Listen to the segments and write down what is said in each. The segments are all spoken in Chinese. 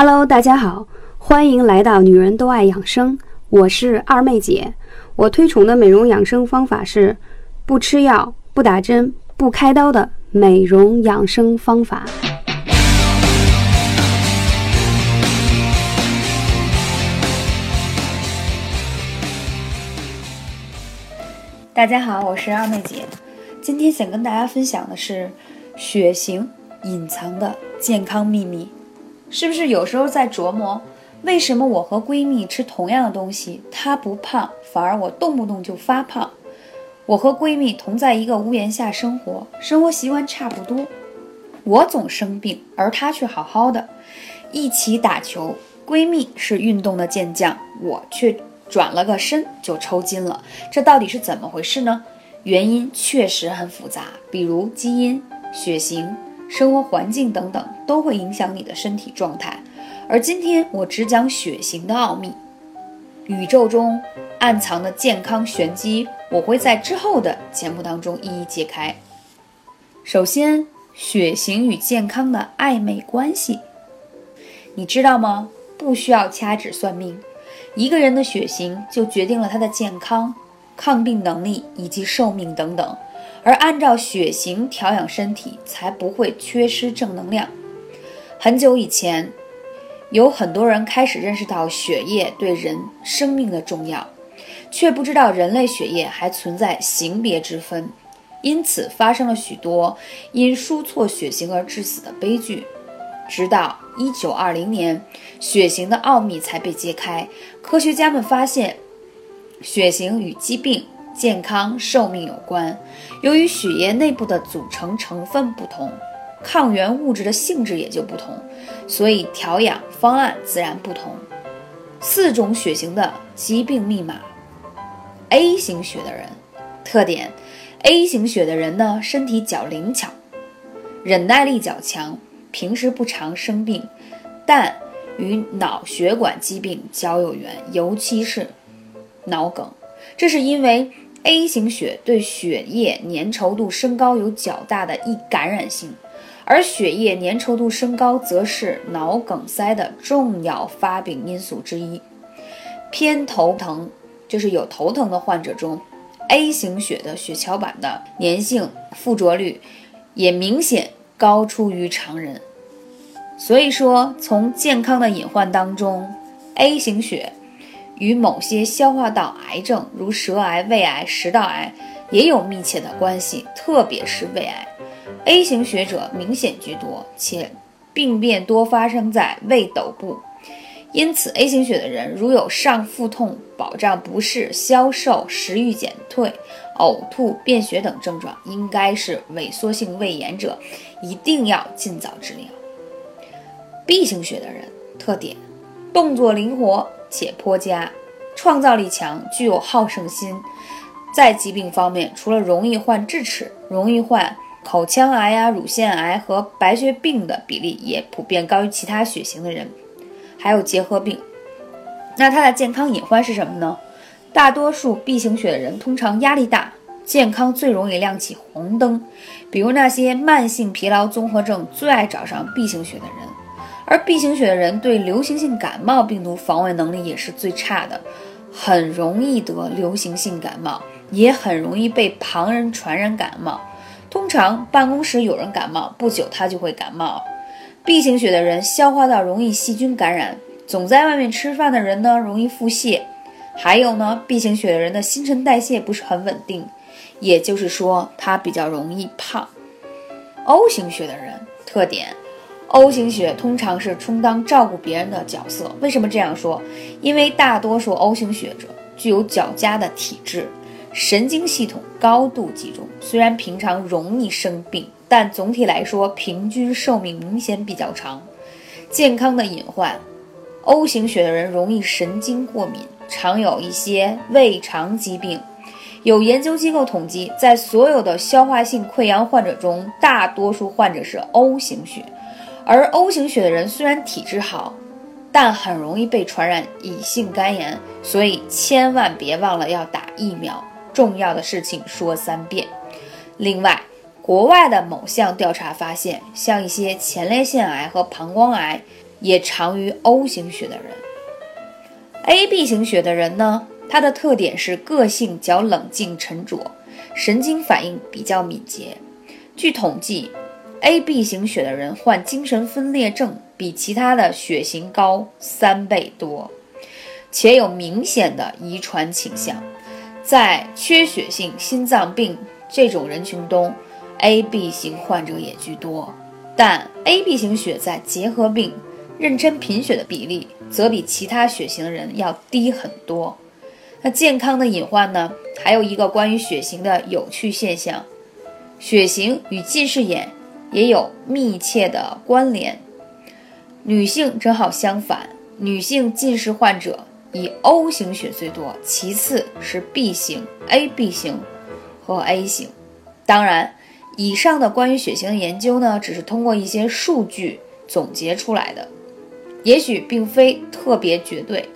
Hello，大家好，欢迎来到女人都爱养生，我是二妹姐。我推崇的美容养生方法是不吃药、不打针、不开刀的美容养生方法。大家好，我是二妹姐。今天想跟大家分享的是血型隐藏的健康秘密。是不是有时候在琢磨，为什么我和闺蜜吃同样的东西，她不胖，反而我动不动就发胖？我和闺蜜同在一个屋檐下生活，生活习惯差不多，我总生病，而她却好好的。一起打球，闺蜜是运动的健将，我却。转了个身就抽筋了，这到底是怎么回事呢？原因确实很复杂，比如基因、血型、生活环境等等都会影响你的身体状态。而今天我只讲血型的奥秘，宇宙中暗藏的健康玄机，我会在之后的节目当中一一揭开。首先，血型与健康的暧昧关系，你知道吗？不需要掐指算命。一个人的血型就决定了他的健康、抗病能力以及寿命等等，而按照血型调养身体，才不会缺失正能量。很久以前，有很多人开始认识到血液对人生命的重要，却不知道人类血液还存在型别之分，因此发生了许多因输错血型而致死的悲剧。直到一九二零年，血型的奥秘才被揭开。科学家们发现，血型与疾病、健康、寿命有关。由于血液内部的组成成分不同，抗原物质的性质也就不同，所以调养方案自然不同。四种血型的疾病密码：A 型血的人，特点：A 型血的人呢，身体较灵巧，忍耐力较强。平时不常生病，但与脑血管疾病较有缘，尤其是脑梗。这是因为 A 型血对血液粘稠度升高有较大的易感染性，而血液粘稠度升高则是脑梗塞的重要发病因素之一。偏头疼就是有头疼的患者中，A 型血的血小板的粘性附着率也明显。高出于常人，所以说从健康的隐患当中，A 型血与某些消化道癌症，如舌癌、胃癌、食道癌也有密切的关系，特别是胃癌，A 型血者明显居多，且病变多发生在胃斗部。因此，A 型血的人如有上腹痛、饱胀不适、消瘦、食欲减退、呕吐、便血等症状，应该是萎缩性胃炎者，一定要尽早治疗。B 型血的人特点：动作灵活且颇佳，创造力强，具有好胜心。在疾病方面，除了容易患智齿，容易患口腔癌呀、乳腺癌和白血病的比例也普遍高于其他血型的人。还有结核病，那它的健康隐患是什么呢？大多数 B 型血的人通常压力大，健康最容易亮起红灯。比如那些慢性疲劳综合症最爱找上 B 型血的人，而 B 型血的人对流行性感冒病毒防卫能力也是最差的，很容易得流行性感冒，也很容易被旁人传染感冒。通常办公室有人感冒，不久他就会感冒。B 型血的人消化道容易细菌感染，总在外面吃饭的人呢容易腹泻，还有呢，B 型血的人的新陈代谢不是很稳定，也就是说他比较容易胖。O 型血的人特点，O 型血通常是充当照顾别人的角色。为什么这样说？因为大多数 O 型血者具有较佳的体质，神经系统高度集中，虽然平常容易生病。但总体来说，平均寿命明显比较长。健康的隐患，O 型血的人容易神经过敏，常有一些胃肠疾病。有研究机构统计，在所有的消化性溃疡患者中，大多数患者是 O 型血。而 O 型血的人虽然体质好，但很容易被传染乙性肝炎，所以千万别忘了要打疫苗。重要的事情说三遍。另外，国外的某项调查发现，像一些前列腺癌和膀胱癌，也常于 O 型血的人。AB 型血的人呢，他的特点是个性较冷静沉着，神经反应比较敏捷。据统计，AB 型血的人患精神分裂症比其他的血型高三倍多，且有明显的遗传倾向。在缺血性心脏病这种人群中，AB 型患者也居多。但 AB 型血在结核病、妊娠贫血的比例则比其他血型的人要低很多。那健康的隐患呢？还有一个关于血型的有趣现象：血型与近视眼也有密切的关联。女性正好相反，女性近视患者以 O 型血最多，其次是 B 型、AB 型和 A 型。当然。以上的关于血型的研究呢，只是通过一些数据总结出来的，也许并非特别绝对。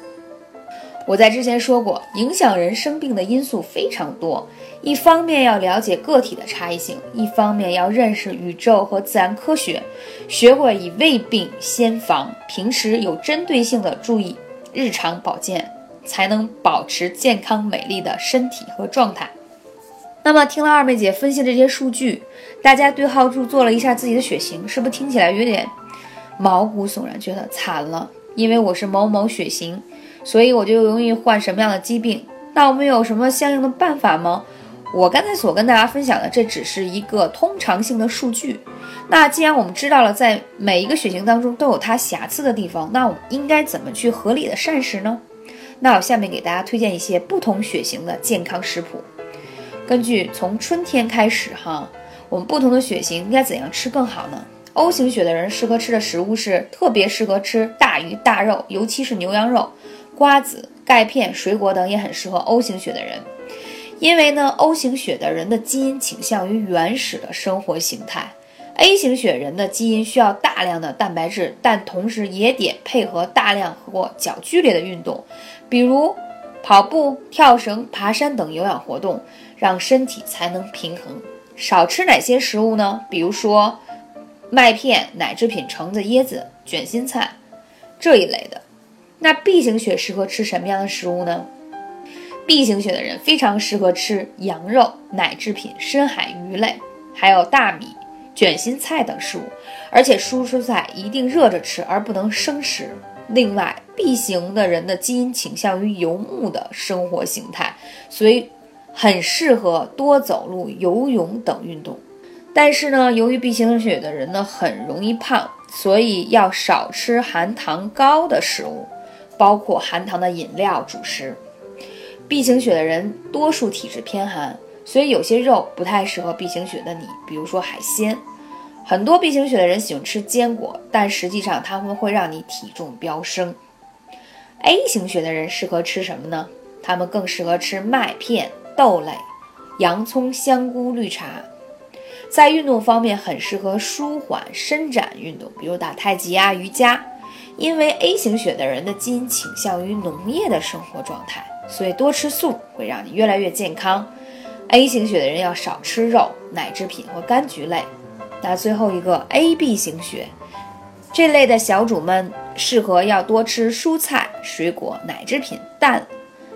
我在之前说过，影响人生病的因素非常多，一方面要了解个体的差异性，一方面要认识宇宙和自然科学，学会以未病先防，平时有针对性的注意日常保健，才能保持健康美丽的身体和状态。那么，听了二妹姐分析这些数据，大家对号入座了一下自己的血型，是不是听起来有点毛骨悚然？觉得惨了，因为我是某某血型，所以我就容易患什么样的疾病？那我们有什么相应的办法吗？我刚才所跟大家分享的，这只是一个通常性的数据。那既然我们知道了，在每一个血型当中都有它瑕疵的地方，那我们应该怎么去合理的膳食呢？那我下面给大家推荐一些不同血型的健康食谱。根据从春天开始哈，我们不同的血型应该怎样吃更好呢？O 型血的人适合吃的食物是特别适合吃大鱼大肉，尤其是牛羊肉、瓜子、钙片、水果等也很适合 O 型血的人。因为呢，O 型血的人的基因倾向于原始的生活形态，A 型血人的基因需要大量的蛋白质，但同时也得配合大量或较剧烈的运动，比如跑步、跳绳、爬山等有氧活动。让身体才能平衡。少吃哪些食物呢？比如说麦片、奶制品、橙子、椰子、卷心菜这一类的。那 B 型血适合吃什么样的食物呢？B 型血的人非常适合吃羊肉、奶制品、深海鱼类，还有大米、卷心菜等食物。而且蔬蔬菜一定热着吃，而不能生吃。另外，B 型的人的基因倾向于游牧的生活形态，所以。很适合多走路、游泳等运动，但是呢，由于 B 型血的人呢很容易胖，所以要少吃含糖高的食物，包括含糖的饮料、主食。B 型血的人多数体质偏寒，所以有些肉不太适合 B 型血的你，比如说海鲜。很多 B 型血的人喜欢吃坚果，但实际上它们会让你体重飙升。A 型血的人适合吃什么呢？他们更适合吃麦片。豆类、洋葱、香菇、绿茶，在运动方面很适合舒缓伸展运动，比如打太极啊、瑜伽。因为 A 型血的人的基因倾向于农业的生活状态，所以多吃素会让你越来越健康。A 型血的人要少吃肉、奶制品和柑橘类。那最后一个 AB 型血这类的小主们适合要多吃蔬菜、水果、奶制品、蛋，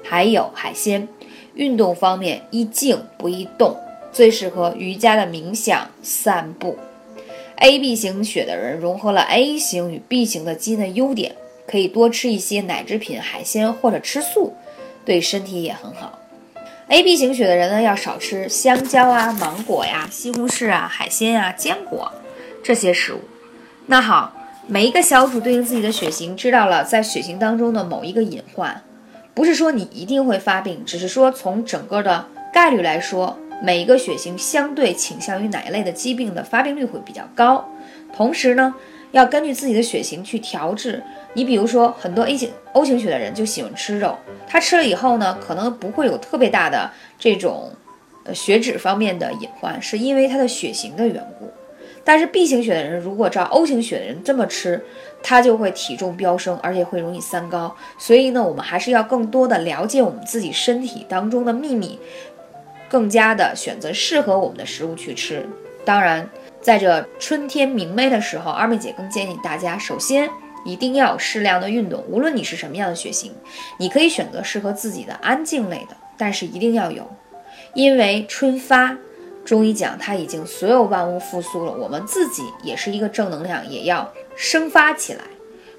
还有海鲜。运动方面，宜静不宜动，最适合瑜伽的冥想、散步。A B 型血的人融合了 A 型与 B 型的基因的优点，可以多吃一些奶制品、海鲜或者吃素，对身体也很好。A B 型血的人呢，要少吃香蕉啊、芒果呀、西红柿啊、海鲜呀、坚果这些食物。那好，每一个小组对应自己的血型，知道了在血型当中的某一个隐患。不是说你一定会发病，只是说从整个的概率来说，每一个血型相对倾向于哪一类的疾病的发病率会比较高。同时呢，要根据自己的血型去调制。你比如说，很多 A 型 O 型血的人就喜欢吃肉，他吃了以后呢，可能不会有特别大的这种呃血脂方面的隐患，是因为他的血型的缘故。但是 B 型血的人如果照 O 型血的人这么吃，他就会体重飙升，而且会容易三高。所以呢，我们还是要更多的了解我们自己身体当中的秘密，更加的选择适合我们的食物去吃。当然，在这春天明媚的时候，二妹姐更建议大家，首先一定要适量的运动。无论你是什么样的血型，你可以选择适合自己的安静类的，但是一定要有，因为春发，中医讲它已经所有万物复苏了，我们自己也是一个正能量，也要生发起来。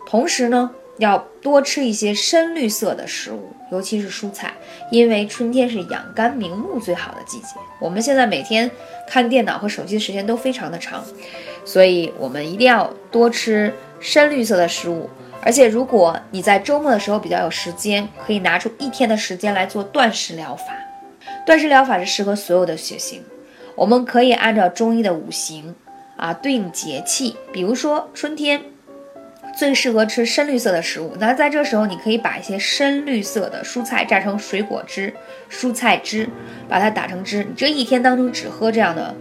同时呢，要多吃一些深绿色的食物，尤其是蔬菜，因为春天是养肝明目最好的季节。我们现在每天看电脑和手机的时间都非常的长，所以我们一定要多吃深绿色的食物。而且，如果你在周末的时候比较有时间，可以拿出一天的时间来做断食疗法。断食疗法是适合所有的血型，我们可以按照中医的五行啊对应节气，比如说春天。最适合吃深绿色的食物。那在这时候，你可以把一些深绿色的蔬菜榨成水果汁、蔬菜汁，把它打成汁。你这一天当中只喝这样的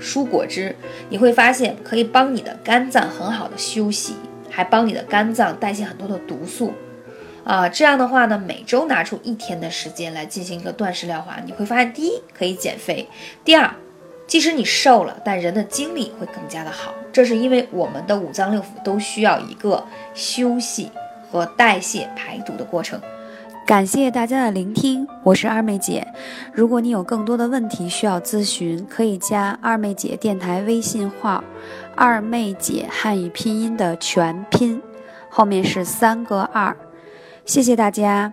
蔬果汁，你会发现可以帮你的肝脏很好的休息，还帮你的肝脏代谢很多的毒素。啊，这样的话呢，每周拿出一天的时间来进行一个断食疗法，你会发现，第一可以减肥，第二。即使你瘦了，但人的精力会更加的好，这是因为我们的五脏六腑都需要一个休息和代谢排毒的过程。感谢大家的聆听，我是二妹姐。如果你有更多的问题需要咨询，可以加二妹姐电台微信号“二妹姐汉语拼音”的全拼，后面是三个二。谢谢大家。